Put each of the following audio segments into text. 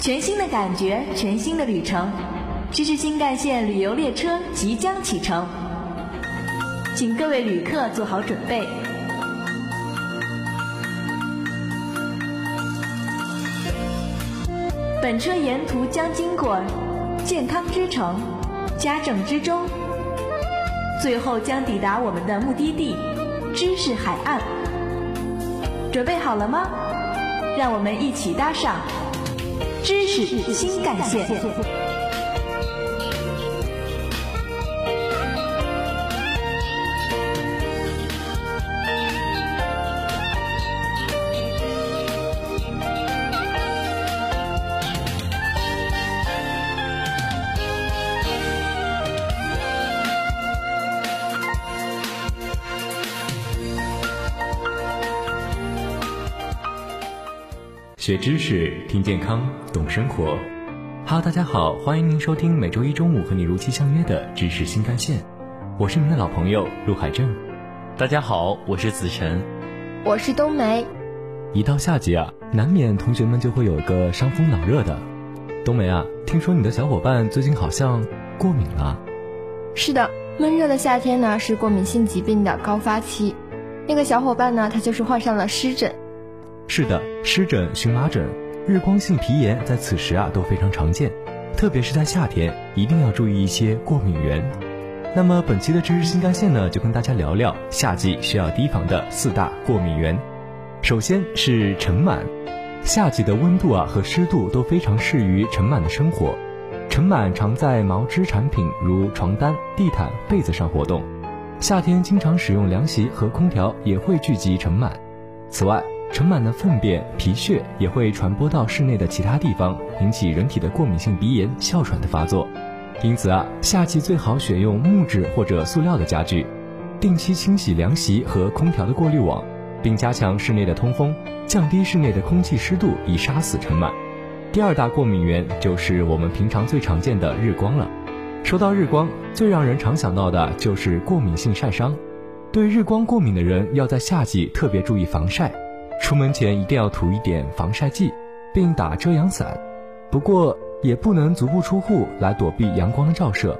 全新的感觉，全新的旅程，知识新干线旅游列车即将启程，请各位旅客做好准备。本车沿途将经过健康之城、家政之中，最后将抵达我们的目的地——知识海岸。准备好了吗？让我们一起搭上知识新干线。学知识，听健康，懂生活。Hello，大家好，欢迎您收听每周一中午和你如期相约的知识新干线。我是您的老朋友陆海正。大家好，我是子晨。我是冬梅。一到夏季啊，难免同学们就会有个伤风脑热的。冬梅啊，听说你的小伙伴最近好像过敏了。是的，闷热的夏天呢，是过敏性疾病的高发期。那个小伙伴呢，他就是患上了湿疹。是的，湿疹、荨麻疹、日光性皮炎在此时啊都非常常见，特别是在夏天，一定要注意一些过敏源。那么本期的知识新干线呢，就跟大家聊聊夏季需要提防的四大过敏源。首先是尘螨，夏季的温度啊和湿度都非常适于尘螨的生活。尘螨常在毛织产品如床单、地毯、被子上活动，夏天经常使用凉席和空调也会聚集尘螨。此外，尘螨的粪便、皮屑也会传播到室内的其他地方，引起人体的过敏性鼻炎、哮喘的发作。因此啊，夏季最好选用木质或者塑料的家具，定期清洗凉席和空调的过滤网，并加强室内的通风，降低室内的空气湿度，以杀死尘螨。第二大过敏源就是我们平常最常见的日光了。说到日光，最让人常想到的就是过敏性晒伤。对日光过敏的人，要在夏季特别注意防晒。出门前一定要涂一点防晒剂，并打遮阳伞。不过也不能足不出户来躲避阳光的照射。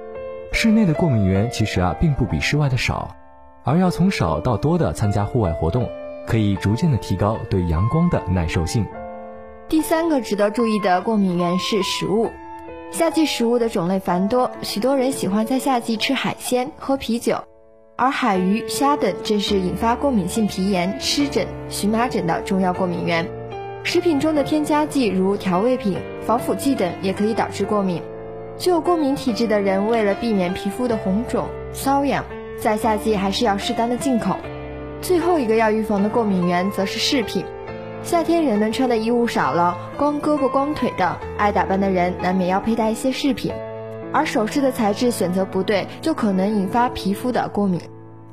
室内的过敏源其实啊并不比室外的少，而要从少到多的参加户外活动，可以逐渐的提高对阳光的耐受性。第三个值得注意的过敏源是食物。夏季食物的种类繁多，许多人喜欢在夏季吃海鲜、喝啤酒。而海鱼、虾等正是引发过敏性皮炎、湿疹、荨麻疹的重要过敏源。食品中的添加剂如调味品、防腐剂等也可以导致过敏。具有过敏体质的人为了避免皮肤的红肿、瘙痒，在夏季还是要适当的进口。最后一个要预防的过敏源则是饰品。夏天人们穿的衣物少了，光胳膊光腿的，爱打扮的人难免要佩戴一些饰品。而首饰的材质选择不对，就可能引发皮肤的过敏。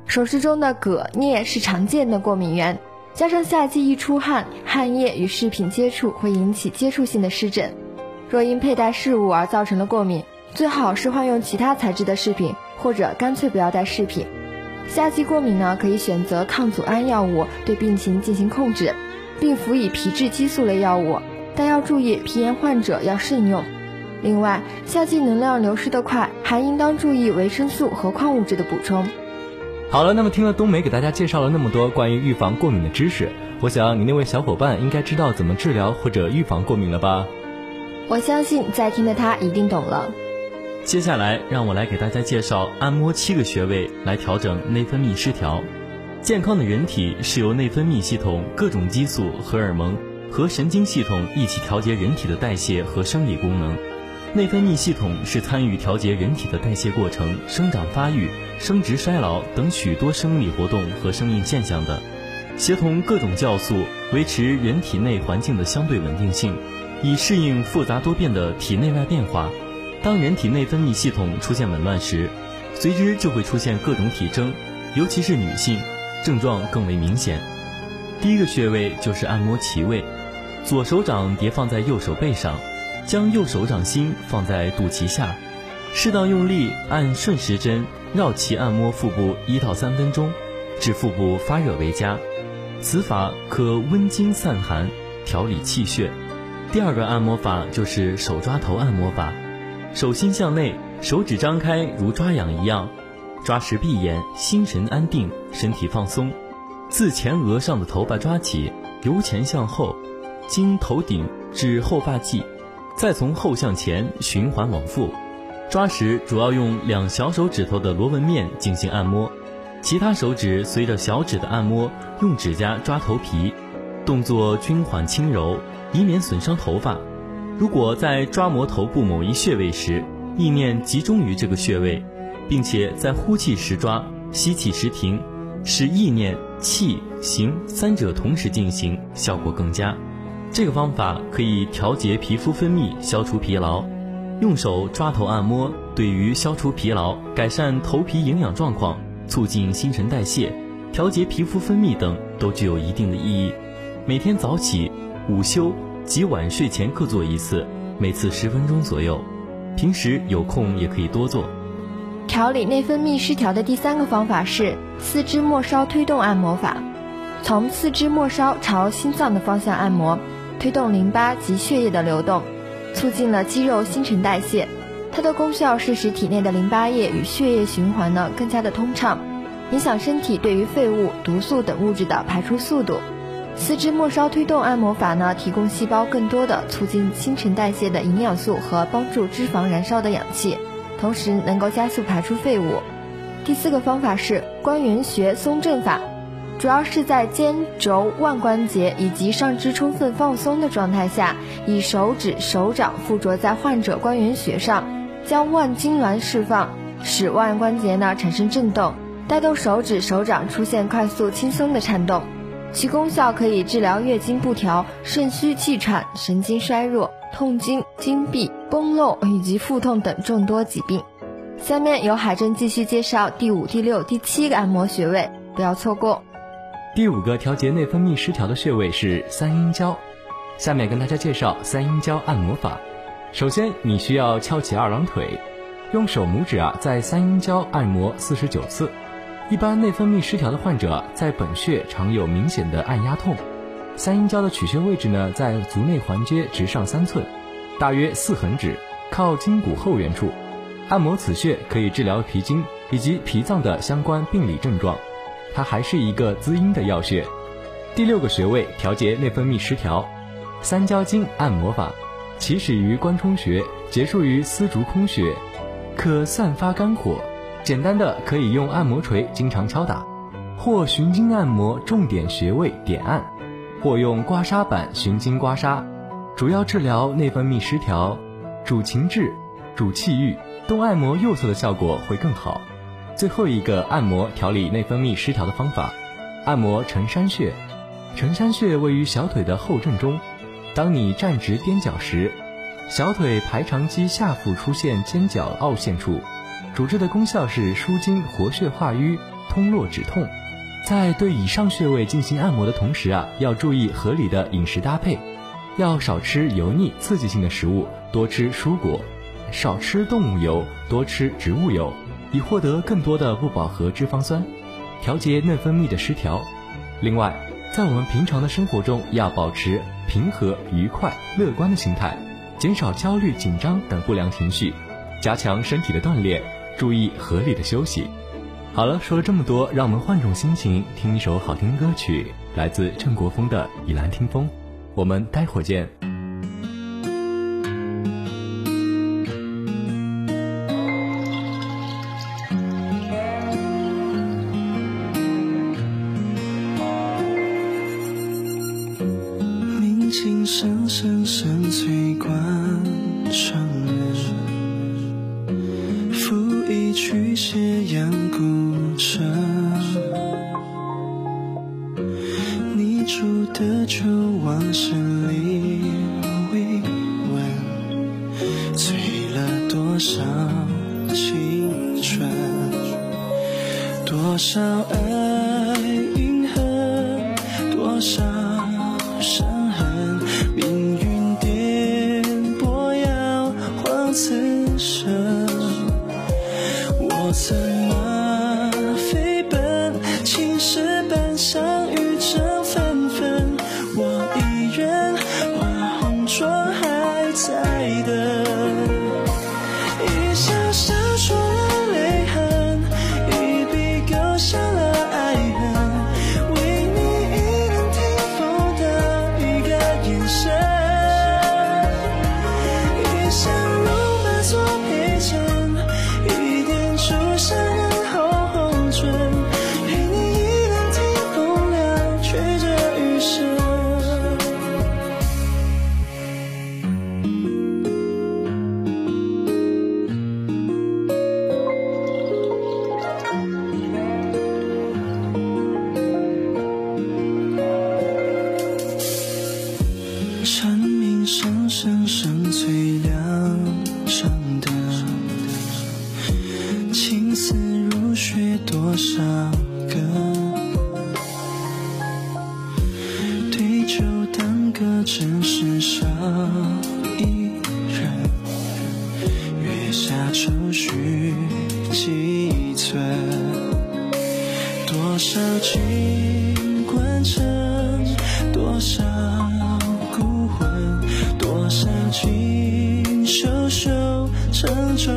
首饰中的铬、镍是常见的过敏源，加上夏季易出汗，汗液与饰品接触会引起接触性的湿疹。若因佩戴饰物而造成了过敏，最好是换用其他材质的饰品，或者干脆不要戴饰品。夏季过敏呢，可以选择抗组胺药物对病情进行控制，并辅以皮质激素类药物，但要注意皮炎患者要慎用。另外，夏季能量流失的快，还应当注意维生素和矿物质的补充。好了，那么听了冬梅给大家介绍了那么多关于预防过敏的知识，我想你那位小伙伴应该知道怎么治疗或者预防过敏了吧？我相信在听的他一定懂了。接下来，让我来给大家介绍按摩七个穴位来调整内分泌失调。健康的人体是由内分泌系统、各种激素、荷尔蒙和神经系统一起调节人体的代谢和生理功能。内分泌系统是参与调节人体的代谢过程、生长发育、生殖衰老等许多生理活动和生命现象的，协同各种酵素，维持人体内环境的相对稳定性，以适应复杂多变的体内外变化。当人体内分泌系统出现紊乱时，随之就会出现各种体征，尤其是女性，症状更为明显。第一个穴位就是按摩脐位，左手掌叠放在右手背上。将右手掌心放在肚脐下，适当用力按顺时针绕脐按摩腹部一到三分钟，至腹部发热为佳。此法可温经散寒，调理气血。第二个按摩法就是手抓头按摩法，手心向内，手指张开如抓痒一样，抓时闭眼，心神安定，身体放松。自前额上的头发抓起，由前向后，经头顶至后发际，再从后向前循环往复。抓时主要用两小手指头的螺纹面进行按摩，其他手指随着小指的按摩，用指甲抓头皮，动作均缓轻柔。以免损伤头发。如果在抓摩头部某一穴位时，意念集中于这个穴位，并且在呼气时抓，吸气时停，使意念、气、形三者同时进行，效果更佳。这个方法可以调节皮肤分泌，消除疲劳。用手抓头按摩，对于消除疲劳、改善头皮营养状况、促进新陈代谢、调节皮肤分泌等，都具有一定的意义。每天早起。午休及晚睡前各做一次，每次十分钟左右。平时有空也可以多做。调理内分泌失调的第三个方法是四肢末梢推动按摩法。从四肢末梢朝心脏的方向按摩，推动淋巴及血液的流动，促进了肌肉新陈代谢。它的功效是使体内的淋巴液与血液循环呢更加的通畅，影响身体对于废物、毒素等物质的排出速度。四肢末梢推动按摩法呢，提供细胞更多的促进新陈代谢的营养素和帮助脂肪燃烧的氧气，同时能够加速排出废物。第四个方法是关元穴松正法，主要是在肩轴腕关节以及上肢充分放松的状态下，以手指、手掌附着在患者关元穴上，将腕痉挛释放，使腕关节呢产生震动，带动手指、手掌出现快速轻松的颤动。其功效可以治疗月经不调、肾虚气喘、神经衰弱、痛经、经闭、崩漏以及腹痛等众多疾病。下面由海珍继续介绍第五、第六、第七个按摩穴位，不要错过。第五个调节内分泌失调的穴位是三阴交，下面跟大家介绍三阴交按摩法。首先，你需要翘起二郎腿，用手拇指啊在三阴交按摩四十九次。一般内分泌失调的患者在本穴常有明显的按压痛。三阴交的取穴位置呢，在足内环接直上三寸，大约四横指，靠筋骨后缘处。按摩此穴可以治疗脾经以及脾脏的相关病理症状。它还是一个滋阴的要穴。第六个穴位调节内分泌失调，三焦经按摩法，起始于关冲穴，结束于丝竹空穴，可散发肝火。简单的可以用按摩锤经常敲打，或循经按摩重点穴位点按，或用刮痧板循经刮痧，主要治疗内分泌失调，主情志，主气郁，动按摩右侧的效果会更好。最后一个按摩调理内分泌失调的方法，按摩承山穴。承山穴位于小腿的后正中，当你站直踮脚时，小腿排长肌下腹出现尖角凹陷处。主治的功效是舒筋活血化瘀、通络止痛。在对以上穴位进行按摩的同时啊，要注意合理的饮食搭配，要少吃油腻刺激性的食物，多吃蔬果，少吃动物油，多吃植物油，以获得更多的不饱和脂肪酸，调节内分泌的失调。另外，在我们平常的生活中，要保持平和、愉快、乐观的心态，减少焦虑、紧张等不良情绪，加强身体的锻炼。注意合理的休息。好了，说了这么多，让我们换种心情，听一首好听的歌曲，来自郑国峰的《以兰听风》。我们待会儿见。琴声声声催断肠人拂一曲斜阳古城。你住的旧往事下愁绪几寸？多少情关城，多少孤魂，多少情袖袖成皱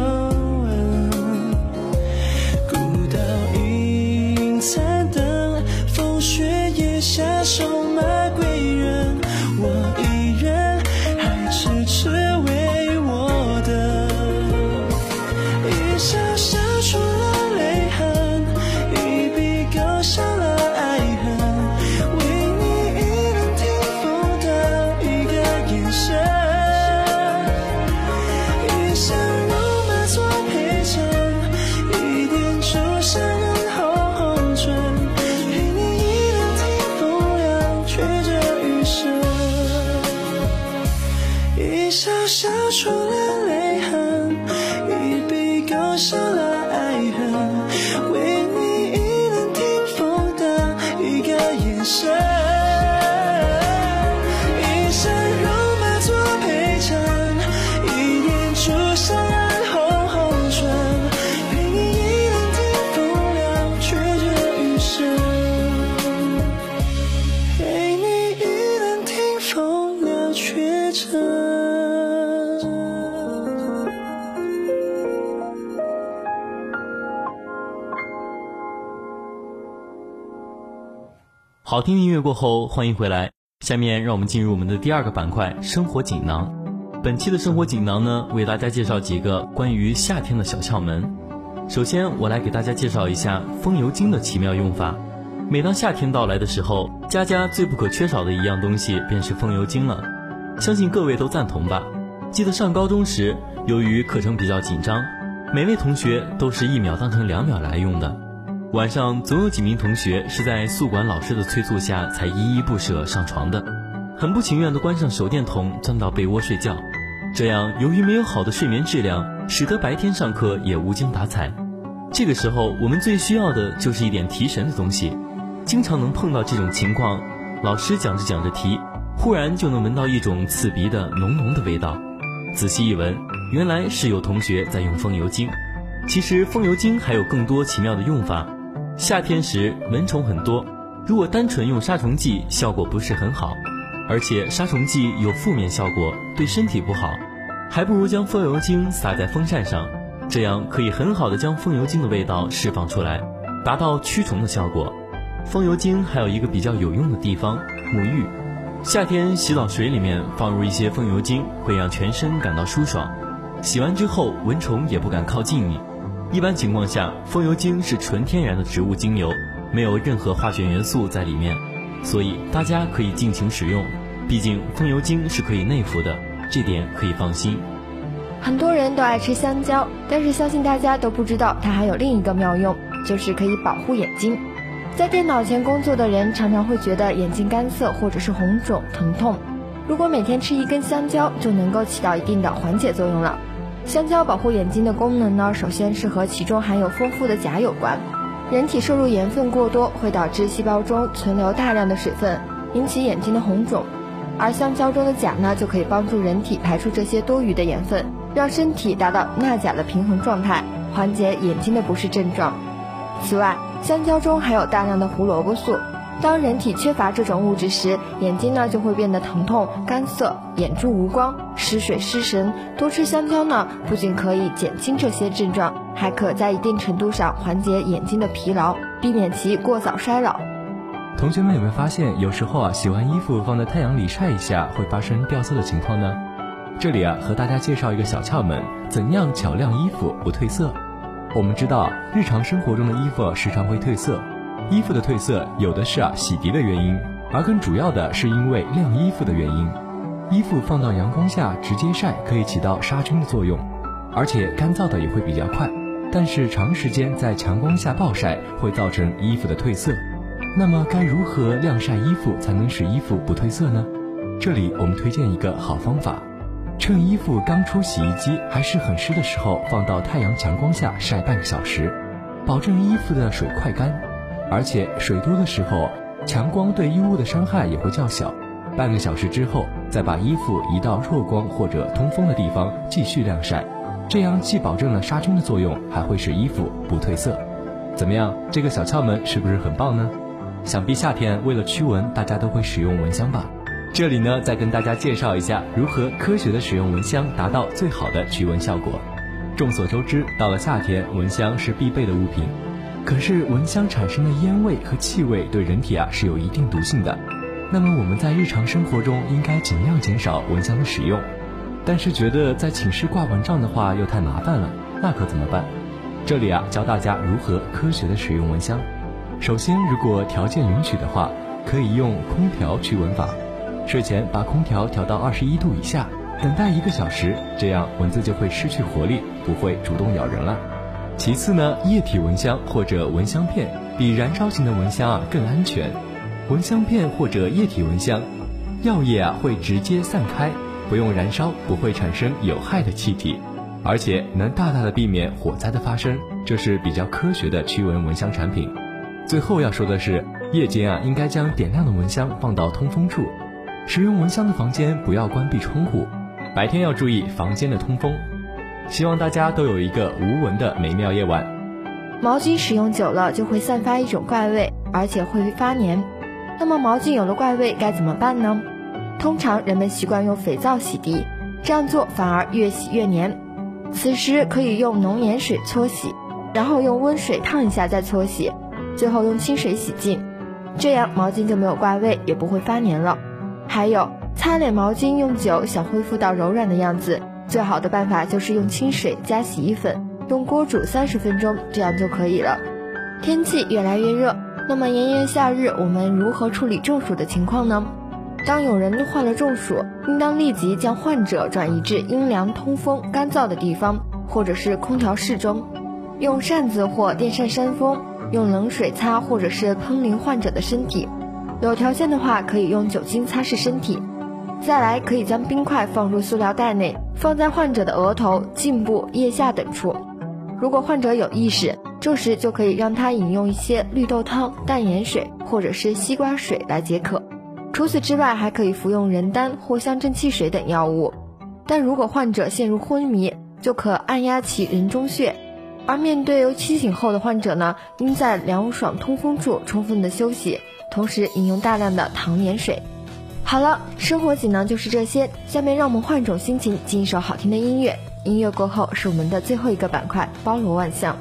一笑笑出了泪好听音乐过后，欢迎回来。下面让我们进入我们的第二个板块——生活锦囊。本期的生活锦囊呢，为大家介绍几个关于夏天的小窍门。首先，我来给大家介绍一下风油精的奇妙用法。每当夏天到来的时候，家家最不可缺少的一样东西便是风油精了。相信各位都赞同吧？记得上高中时，由于课程比较紧张，每位同学都是一秒当成两秒来用的。晚上总有几名同学是在宿管老师的催促下才依依不舍上床的，很不情愿地关上手电筒，钻到被窝睡觉。这样，由于没有好的睡眠质量，使得白天上课也无精打采。这个时候，我们最需要的就是一点提神的东西。经常能碰到这种情况，老师讲着讲着题，忽然就能闻到一种刺鼻的浓浓的味道。仔细一闻，原来是有同学在用风油精。其实风油精还有更多奇妙的用法。夏天时蚊虫很多，如果单纯用杀虫剂，效果不是很好，而且杀虫剂有负面效果，对身体不好，还不如将风油精撒在风扇上，这样可以很好的将风油精的味道释放出来，达到驱虫的效果。风油精还有一个比较有用的地方，沐浴。夏天洗澡水里面放入一些风油精，会让全身感到舒爽，洗完之后蚊虫也不敢靠近你。一般情况下，风油精是纯天然的植物精油，没有任何化学元素在里面，所以大家可以尽情使用。毕竟风油精是可以内服的，这点可以放心。很多人都爱吃香蕉，但是相信大家都不知道它还有另一个妙用，就是可以保护眼睛。在电脑前工作的人常常会觉得眼睛干涩或者是红肿疼痛，如果每天吃一根香蕉，就能够起到一定的缓解作用了。香蕉保护眼睛的功能呢，首先是和其中含有丰富的钾有关。人体摄入盐分过多会导致细胞中存留大量的水分，引起眼睛的红肿。而香蕉中的钾呢，就可以帮助人体排出这些多余的盐分，让身体达到钠钾的平衡状态，缓解眼睛的不适症状。此外，香蕉中含有大量的胡萝卜素，当人体缺乏这种物质时，眼睛呢就会变得疼痛、干涩、眼珠无光、失水失神。多吃香蕉呢，不仅可以减轻这些症状，还可在一定程度上缓解眼睛的疲劳，避免其过早衰老。同学们有没有发现，有时候啊，洗完衣服放在太阳里晒一下，会发生掉色的情况呢？这里啊，和大家介绍一个小窍门，怎样巧晾衣服不褪色？我们知道，日常生活中的衣服时常会褪色，衣服的褪色有的是啊洗涤的原因，而更主要的是因为晾衣服的原因。衣服放到阳光下直接晒，可以起到杀菌的作用，而且干燥的也会比较快。但是长时间在强光下暴晒，会造成衣服的褪色。那么该如何晾晒衣服才能使衣服不褪色呢？这里我们推荐一个好方法，趁衣服刚出洗衣机还是很湿的时候，放到太阳强光下晒半个小时。保证衣服的水快干。而且水多的时候，强光对衣物的伤害也会较小。半个小时之后，再把衣服移到弱光或者通风的地方继续晾晒，这样既保证了杀菌的作用，还会使衣服不褪色。怎么样，这个小窍门是不是很棒呢？想必夏天为了驱蚊，大家都会使用蚊香吧？这里呢，再跟大家介绍一下如何科学的使用蚊香，达到最好的驱蚊效果。众所周知，到了夏天，蚊香是必备的物品。可是蚊香产生的烟味和气味对人体啊是有一定毒性的。那么我们在日常生活中应该尽量减少蚊香的使用。但是觉得在寝室挂蚊帐的话又太麻烦了，那可怎么办？这里啊教大家如何科学的使用蚊香。首先，如果条件允许的话，可以用空调驱蚊法。睡前把空调调到二十一度以下，等待一个小时，这样蚊子就会失去活力，不会主动咬人了。其次呢，液体蚊香或者蚊香片比燃烧型的蚊香啊更安全。蚊香片或者液体蚊香，药液啊会直接散开，不用燃烧，不会产生有害的气体，而且能大大的避免火灾的发生，这是比较科学的驱蚊蚊香产品。最后要说的是，夜间啊应该将点亮的蚊香放到通风处，使用蚊香的房间不要关闭窗户，白天要注意房间的通风。希望大家都有一个无蚊的美妙夜晚。毛巾使用久了就会散发一种怪味，而且会发黏。那么毛巾有了怪味该怎么办呢？通常人们习惯用肥皂洗涤，这样做反而越洗越黏。此时可以用浓盐水搓洗，然后用温水烫一下再搓洗，最后用清水洗净，这样毛巾就没有怪味，也不会发黏了。还有擦脸毛巾用久想恢复到柔软的样子。最好的办法就是用清水加洗衣粉，用锅煮三十分钟，这样就可以了。天气越来越热，那么炎炎夏日我们如何处理中暑的情况呢？当有人患了中暑，应当立即将患者转移至阴凉、通风、干燥的地方，或者是空调室中，用扇子或电扇扇风，用冷水擦或者是喷淋患者的身体。有条件的话，可以用酒精擦拭身体。再来，可以将冰块放入塑料袋内，放在患者的额头、颈部、腋下等处。如果患者有意识，这时就可以让他饮用一些绿豆汤、淡盐水或者是西瓜水来解渴。除此之外，还可以服用人丹或香正气水等药物。但如果患者陷入昏迷，就可按压其人中穴。而面对有清醒后的患者呢，应在凉爽通风处充分的休息，同时饮用大量的糖盐水。好了，生活锦囊就是这些。下面让我们换种心情，听一首好听的音乐。音乐过后是我们的最后一个板块——包罗万象。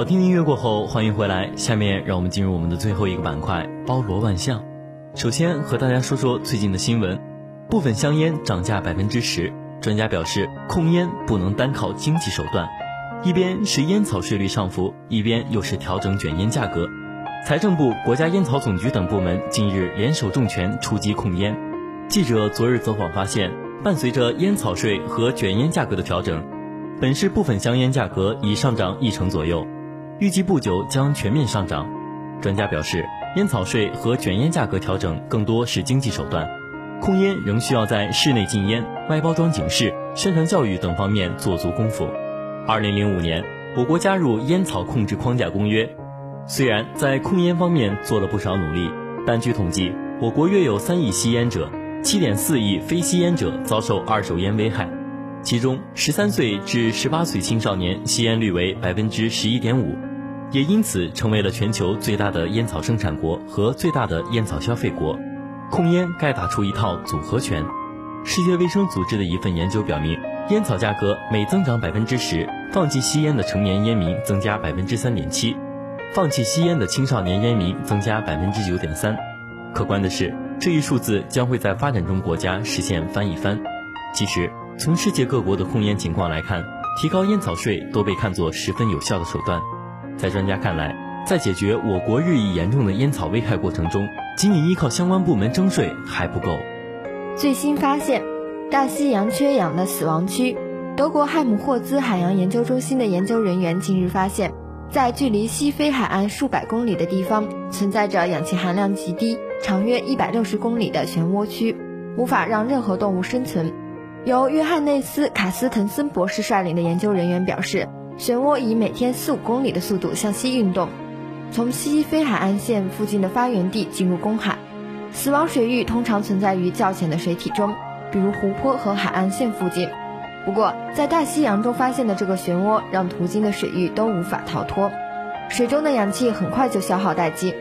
好听音乐过后，欢迎回来。下面让我们进入我们的最后一个板块——包罗万象。首先和大家说说最近的新闻：部分香烟涨价百分之十。专家表示，控烟不能单靠经济手段，一边是烟草税率上浮，一边又是调整卷烟价格。财政部、国家烟草总局等部门近日联手重拳出击控烟。记者昨日走访发现，伴随着烟草税和卷烟价格的调整，本市部分香烟价格已上涨一成左右。预计不久将全面上涨。专家表示，烟草税和卷烟价格调整更多是经济手段，控烟仍需要在室内禁烟、外包装警示、宣传教育等方面做足功夫。二零零五年，我国加入烟草控制框架公约，虽然在控烟方面做了不少努力，但据统计，我国约有三亿吸烟者，七点四亿非吸烟者遭受二手烟危害，其中十三岁至十八岁青少年吸烟率为百分之十一点五。也因此成为了全球最大的烟草生产国和最大的烟草消费国。控烟该打出一套组合拳。世界卫生组织的一份研究表明，烟草价格每增长百分之十，放弃吸烟的成年烟民增加百分之三点七，放弃吸烟的青少年烟民增加百分之九点三。可观的是，这一数字将会在发展中国家实现翻一番。其实，从世界各国的控烟情况来看，提高烟草税都被看作十分有效的手段。在专家看来，在解决我国日益严重的烟草危害过程中，仅仅依靠相关部门征税还不够。最新发现，大西洋缺氧的死亡区。德国汉姆霍兹海洋研究中心的研究人员近日发现，在距离西非海岸数百公里的地方，存在着氧气含量极低、长约一百六十公里的漩涡区，无法让任何动物生存。由约翰内斯·卡斯滕森博士率领的研究人员表示。漩涡以每天四五公里的速度向西运动，从西非海岸线附近的发源地进入公海。死亡水域通常存在于较浅的水体中，比如湖泊和海岸线附近。不过，在大西洋中发现的这个漩涡让途经的水域都无法逃脱，水中的氧气很快就消耗殆尽。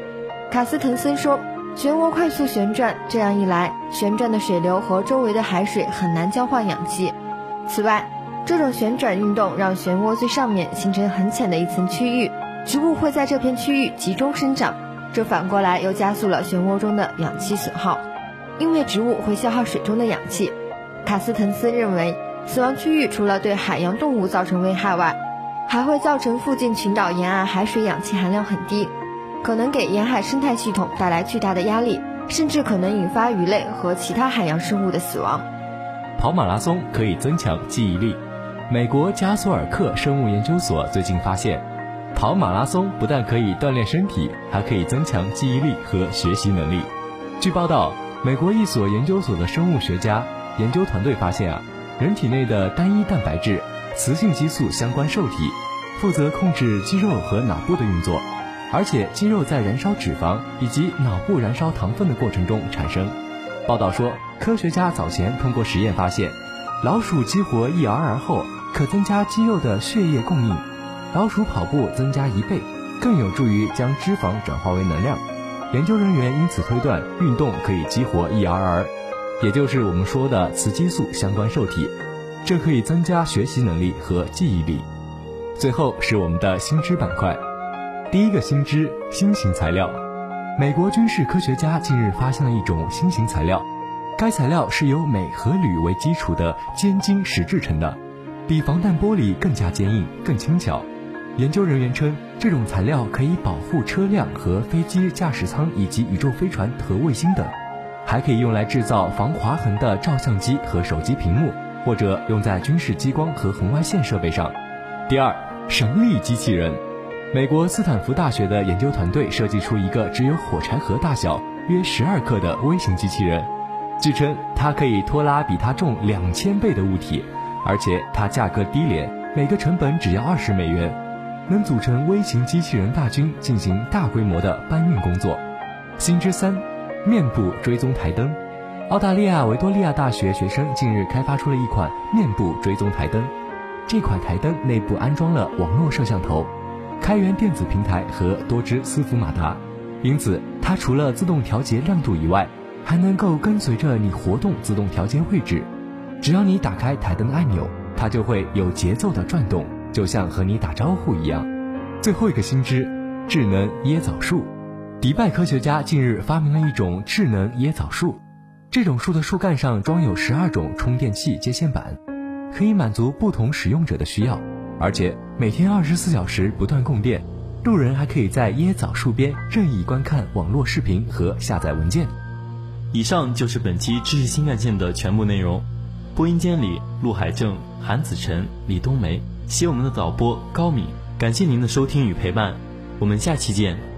卡斯滕森说：“漩涡快速旋转，这样一来，旋转的水流和周围的海水很难交换氧气。此外，”这种旋转运动让漩涡最上面形成很浅的一层区域，植物会在这片区域集中生长，这反过来又加速了漩涡中的氧气损耗，因为植物会消耗水中的氧气。卡斯滕斯认为，死亡区域除了对海洋动物造成危害外，还会造成附近群岛沿岸海水氧气含量很低，可能给沿海生态系统带来巨大的压力，甚至可能引发鱼类和其他海洋生物的死亡。跑马拉松可以增强记忆力。美国加索尔克生物研究所最近发现，跑马拉松不但可以锻炼身体，还可以增强记忆力和学习能力。据报道，美国一所研究所的生物学家研究团队发现啊，人体内的单一蛋白质、雌性激素相关受体，负责控制肌肉和脑部的运作。而且肌肉在燃烧脂肪以及脑部燃烧糖分的过程中产生。报道说，科学家早前通过实验发现，老鼠激活 ERR 后可增加肌肉的血液供应，老鼠跑步增加一倍，更有助于将脂肪转化为能量。研究人员因此推断，运动可以激活 ERR，也就是我们说的雌激素相关受体，这可以增加学习能力和记忆力。最后是我们的新知板块。第一个新知：新型材料。美国军事科学家近日发现了一种新型材料，该材料是由镁和铝为基础的尖晶石制成的，比防弹玻璃更加坚硬、更轻巧。研究人员称，这种材料可以保护车辆和飞机驾驶舱以及宇宙飞船和卫星等，还可以用来制造防划痕的照相机和手机屏幕，或者用在军事激光和红外线设备上。第二，神力机器人。美国斯坦福大学的研究团队设计出一个只有火柴盒大小、约十二克的微型机器人，据称它可以拖拉比它重两千倍的物体，而且它价格低廉，每个成本只要二十美元，能组成微型机器人大军进行大规模的搬运工作。新之三，面部追踪台灯。澳大利亚维多利亚大学学生近日开发出了一款面部追踪台灯，这款台灯内部安装了网络摄像头。开源电子平台和多支伺服马达，因此它除了自动调节亮度以外，还能够跟随着你活动自动调节位置。只要你打开台灯按钮，它就会有节奏的转动，就像和你打招呼一样。最后一个新知：智能椰枣树。迪拜科学家近日发明了一种智能椰枣树，这种树的树干上装有十二种充电器接线板，可以满足不同使用者的需要。而且每天二十四小时不断供电，路人还可以在椰枣树边任意观看网络视频和下载文件。以上就是本期知识新干线的全部内容。播音间里，陆海正、韩子晨、李冬梅，携我们的导播高敏，感谢您的收听与陪伴，我们下期见。